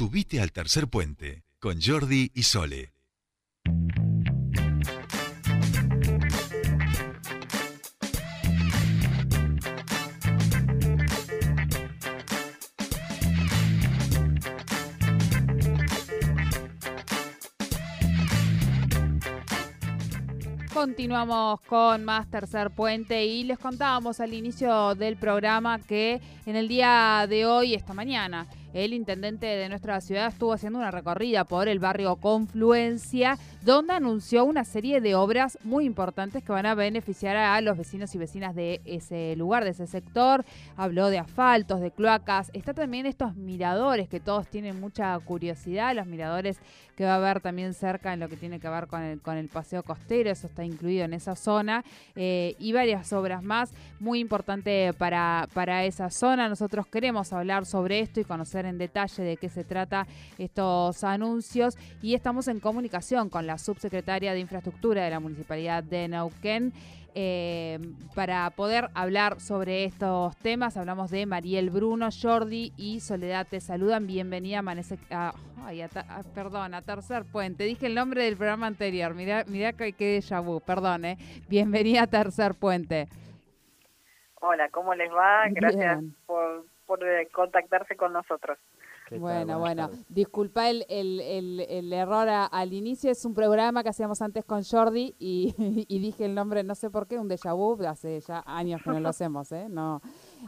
Subite al tercer puente con Jordi y Sole. Continuamos con más Tercer Puente y les contábamos al inicio del programa que en el día de hoy, esta mañana, el intendente de nuestra ciudad estuvo haciendo una recorrida por el barrio Confluencia, donde anunció una serie de obras muy importantes que van a beneficiar a los vecinos y vecinas de ese lugar, de ese sector. Habló de asfaltos, de cloacas. Está también estos miradores que todos tienen mucha curiosidad, los miradores que va a haber también cerca en lo que tiene que ver con el, con el paseo costero, eso está incluido en esa zona, eh, y varias obras más, muy importante para, para esa zona. Nosotros queremos hablar sobre esto y conocer en detalle de qué se trata estos anuncios y estamos en comunicación con la subsecretaria de Infraestructura de la Municipalidad de Neuquén. Eh, para poder hablar sobre estos temas. Hablamos de Mariel Bruno, Jordi y Soledad. Te saludan. Bienvenida Amanece. A, ay, perdón, a Tercer Puente. Dije el nombre del programa anterior. Mirá, mirá que déjà vu. Perdón, eh. Bienvenida a Tercer Puente. Hola, ¿cómo les va? Gracias por, por eh, contactarse con nosotros. Bueno, bueno, disculpa el, el, el, error al inicio, es un programa que hacíamos antes con Jordi y, y, dije el nombre, no sé por qué, un déjà vu, hace ya años que no lo hacemos, ¿eh? No,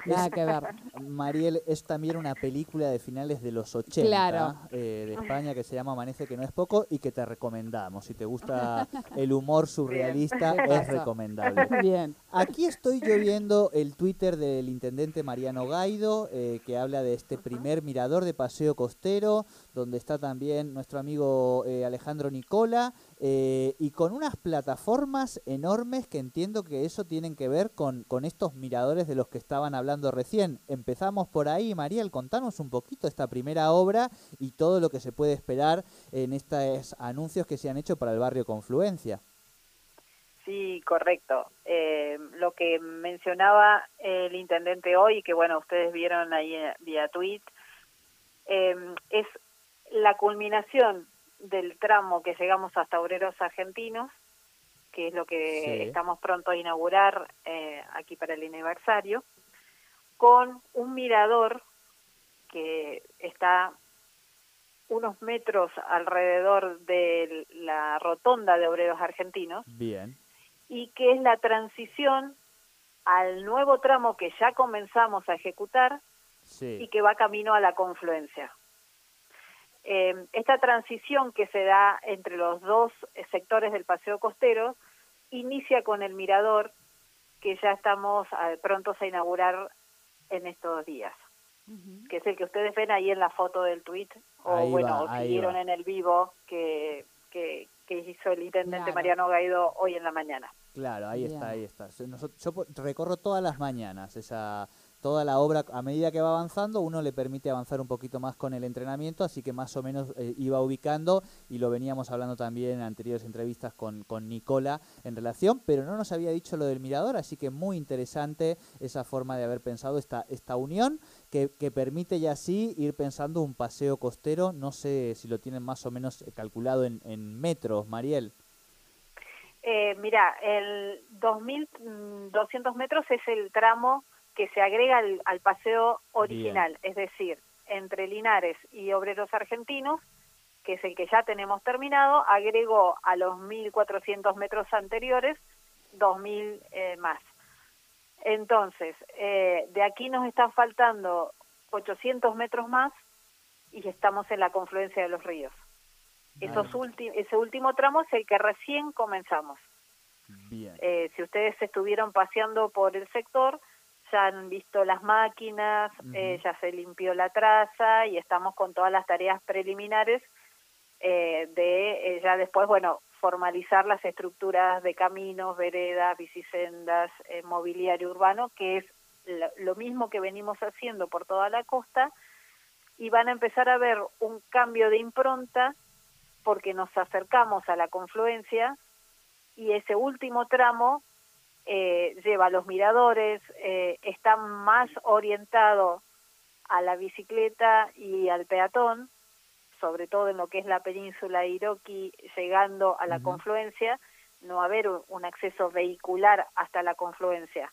nada que ver. Mariel, es también una película de finales de los 80 eh, de España que se llama Amanece, que no es poco y que te recomendamos. Si te gusta el humor surrealista, es recomendable. Bien. Aquí estoy yo viendo el Twitter del intendente Mariano Gaido, eh, que habla de este primer mirador de paseo costero, donde está también nuestro amigo eh, Alejandro Nicola, eh, y con unas plataformas enormes que entiendo que eso tienen que ver con, con estos miradores de los que estaban hablando recién. Empezamos por ahí, Mariel, contanos un poquito esta primera obra y todo lo que se puede esperar en estos anuncios que se han hecho para el barrio Confluencia. Sí, correcto. Eh, lo que mencionaba el intendente hoy, que bueno, ustedes vieron ahí vía tweet, es la culminación del tramo que llegamos hasta Obreros Argentinos, que es lo que estamos pronto a inaugurar eh, aquí para el aniversario, con un mirador que está unos metros alrededor de la rotonda de Obreros Argentinos. Bien. Y que es la transición al nuevo tramo que ya comenzamos a ejecutar y que va camino a la confluencia. Eh, esta transición que se da entre los dos sectores del paseo costero inicia con el mirador que ya estamos eh, prontos a inaugurar en estos días, que es el que ustedes ven ahí en la foto del tweet o bueno, o vieron en el vivo que, que, hizo el intendente Mariano Gaido hoy en la mañana. Claro, ahí está, ahí está. yo recorro todas las mañanas esa toda la obra, a medida que va avanzando, uno le permite avanzar un poquito más con el entrenamiento, así que más o menos eh, iba ubicando y lo veníamos hablando también en anteriores entrevistas con, con Nicola en relación, pero no nos había dicho lo del mirador, así que muy interesante esa forma de haber pensado esta, esta unión que, que permite ya así ir pensando un paseo costero, no sé si lo tienen más o menos calculado en, en metros, Mariel. Eh, mira, el 2.200 metros es el tramo que se agrega al, paseo original, es decir, entre Linares y Obreros Argentinos, que es el que ya tenemos terminado, agregó a los 1.400 metros anteriores 2.000 eh, más. Entonces, eh, de aquí nos están faltando 800 metros más y estamos en la confluencia de los ríos. Esos ese último tramo es el que recién comenzamos. Eh, si ustedes estuvieron paseando por el sector, ya han visto las máquinas, eh, ya se limpió la traza y estamos con todas las tareas preliminares eh, de eh, ya después, bueno, formalizar las estructuras de caminos, veredas, bicisendas, mobiliario urbano, que es lo mismo que venimos haciendo por toda la costa, y van a empezar a ver un cambio de impronta porque nos acercamos a la confluencia y ese último tramo eh, lleva los miradores, eh, está más orientado a la bicicleta y al peatón sobre todo en lo que es la península Iroqui, llegando a la confluencia, no va a haber un acceso vehicular hasta la confluencia,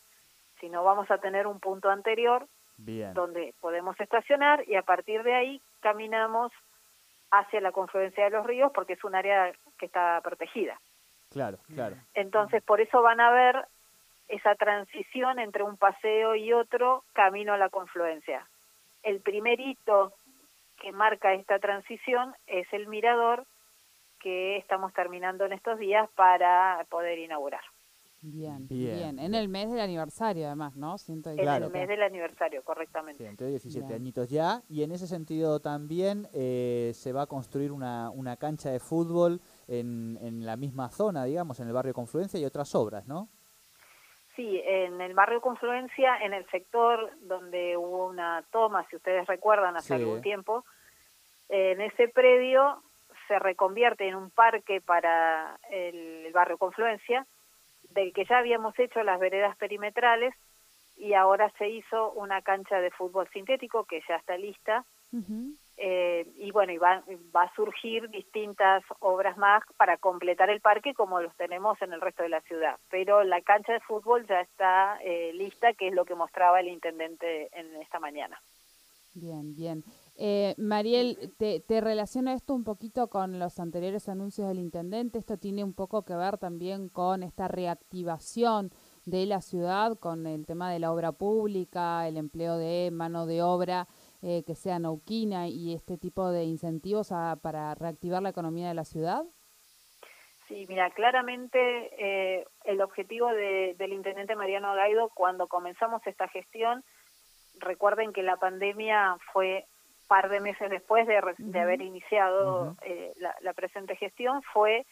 sino vamos a tener un punto anterior donde podemos estacionar y a partir de ahí caminamos hacia la confluencia de los ríos porque es un área que está protegida. Claro, claro. Entonces, por eso van a ver esa transición entre un paseo y otro camino a la confluencia. El primer hito que marca esta transición es el mirador que estamos terminando en estos días para poder inaugurar. Bien, bien, En el mes del aniversario, además, ¿no? Siento en el mes del aniversario, correctamente. Sí, entre 17 añitos ya. Y en ese sentido también eh, se va a construir una, una cancha de fútbol en, en la misma zona, digamos, en el barrio Confluencia y otras obras, ¿no? Sí, en el barrio Confluencia, en el sector donde hubo una toma, si ustedes recuerdan, hace algún tiempo, en ese predio se reconvierte en un parque para el barrio Confluencia, del que ya habíamos hecho las veredas perimetrales y ahora se hizo una cancha de fútbol sintético que ya está lista. Eh, y bueno, y va, va, a surgir distintas obras más para completar el parque como los tenemos en el resto de la ciudad. Pero la cancha de fútbol ya está eh, lista, que es lo que mostraba el intendente en esta mañana. Bien, bien. Eh, Mariel, te, te, relaciona esto un poquito con los anteriores anuncios del intendente. Esto tiene un poco que ver también con esta reactivación de la ciudad, con el tema de la obra pública, el empleo de mano de obra eh, que sea nauquina y este tipo de incentivos para reactivar la economía de la ciudad. Sí, mira, claramente eh, el objetivo del intendente Mariano Gaido cuando comenzamos esta gestión, recuerden que la pandemia fue par de meses después de, haber iniciado eh, la, presente gestión, fue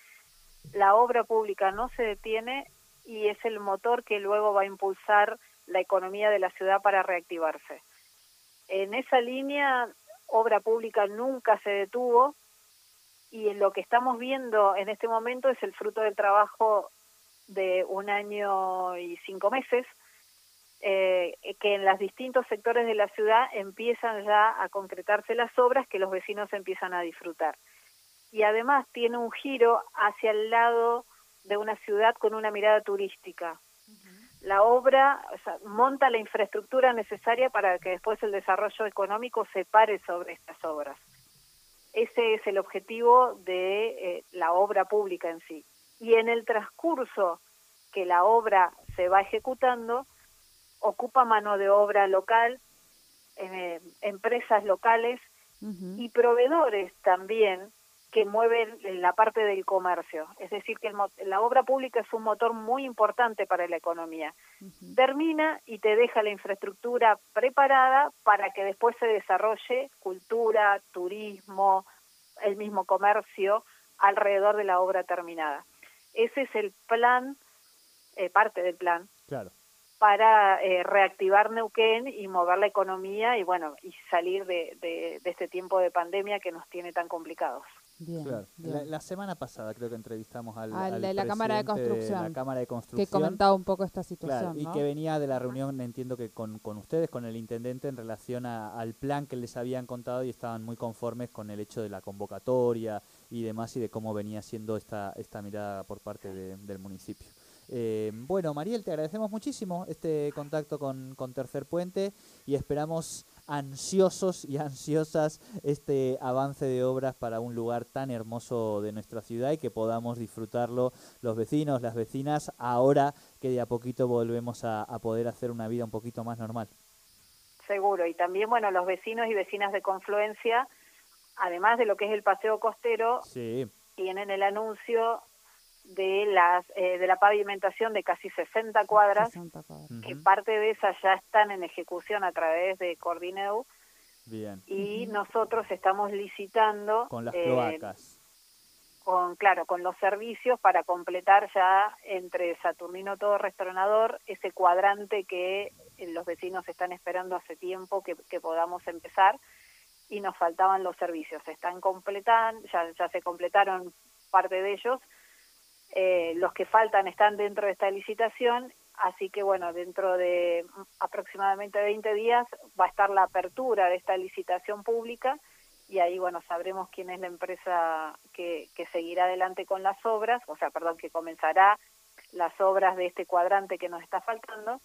la obra pública no se detiene y es el motor que luego va a impulsar la economía de la ciudad para reactivarse. En esa línea, obra pública nunca se detuvo y lo que estamos viendo en este momento es el fruto del trabajo de un año y cinco meses eh, que en los distintos sectores de la ciudad empiezan ya a concretarse las obras que los vecinos empiezan a disfrutar. Y además tiene un giro hacia el lado de una ciudad con una mirada turística. La obra monta la infraestructura necesaria para que después el desarrollo económico se pare sobre estas obras. Ese es el objetivo de eh, la obra pública en sí. Y en el transcurso que la obra se va ejecutando, ocupa mano de obra local, eh, empresas locales y proveedores también que mueven la parte del comercio. Es decir, que la obra pública es un motor muy importante para la economía. Termina y te deja la infraestructura preparada para que después se desarrolle cultura, turismo, el mismo comercio alrededor de la obra terminada. Ese es el plan, eh, parte del plan, claro para eh, reactivar Neuquén y mover la economía y bueno y salir de, de, este tiempo de pandemia que nos tiene tan complicados. Bien, La, semana pasada creo que entrevistamos al, de la Cámara de Construcción, la Cámara de Construcción que comentaba un poco esta situación. y que venía de la reunión, entiendo que con, con ustedes, con el intendente, en relación al plan que les habían contado y estaban muy conformes con el hecho de la convocatoria y demás y de cómo venía siendo esta, esta mirada por parte del municipio. Eh, bueno, Mariel, te agradecemos muchísimo este contacto con, con Tercer Puente y esperamos ansiosos y ansiosas este avance de obras para un lugar tan hermoso de nuestra ciudad y que podamos disfrutarlo los vecinos, las vecinas, ahora que de a poquito volvemos a, poder hacer una vida un poquito más normal. Seguro, y también, bueno, los vecinos y vecinas de Confluencia, además de lo que es el paseo costero, tienen el anuncio de las eh, de la pavimentación de casi 60 cuadras, que parte de esas ya están en ejecución a través de Cordineu. Bien. Y nosotros estamos licitando con las cloacas. Con, claro, con los servicios para completar ya entre Saturnino Todo Restaurador ese cuadrante que eh, los vecinos están esperando hace tiempo que, que podamos empezar y nos faltaban los servicios. Se están completando, ya, ya se completaron parte de ellos eh, los que faltan están dentro de esta licitación, así que bueno, dentro de aproximadamente 20 días va a estar la apertura de esta licitación pública y ahí, bueno, sabremos quién es la empresa que, que seguirá adelante con las obras, o sea, perdón, que comenzará las obras de este cuadrante que nos está faltando.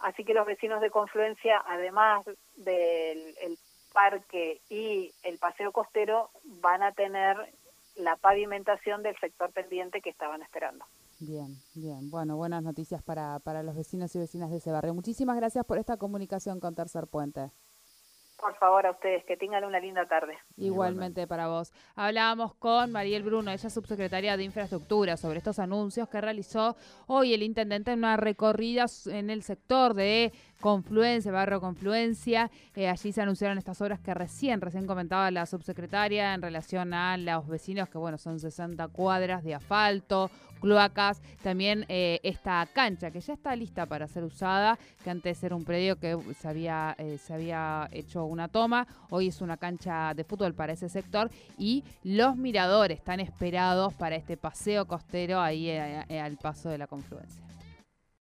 Así que los vecinos de Confluencia, además del el parque y el paseo costero, van a tener la pavimentación del sector pendiente que estaban esperando. Bien, bien. Bueno, buenas noticias para, para los vecinos y vecinas de ese barrio. Muchísimas gracias por esta comunicación con Tercer Puente. Por favor, a ustedes, que tengan una linda tarde. Igualmente para vos. Hablábamos con Mariel Bruno, ella es subsecretaria de Infraestructura, sobre estos anuncios que realizó hoy el intendente en una recorrida en el sector de Confluencia, Barrio Confluencia. Eh, allí se anunciaron estas obras que recién, recién comentaba la subsecretaria en relación a los vecinos, que bueno, son 60 cuadras de asfalto, cloacas, también eh, esta cancha que ya está lista para ser usada, que antes era un predio que se había, eh, se había hecho una toma, hoy es una cancha de fútbol para ese sector y los miradores están esperados para este paseo costero ahí al paso de la confluencia.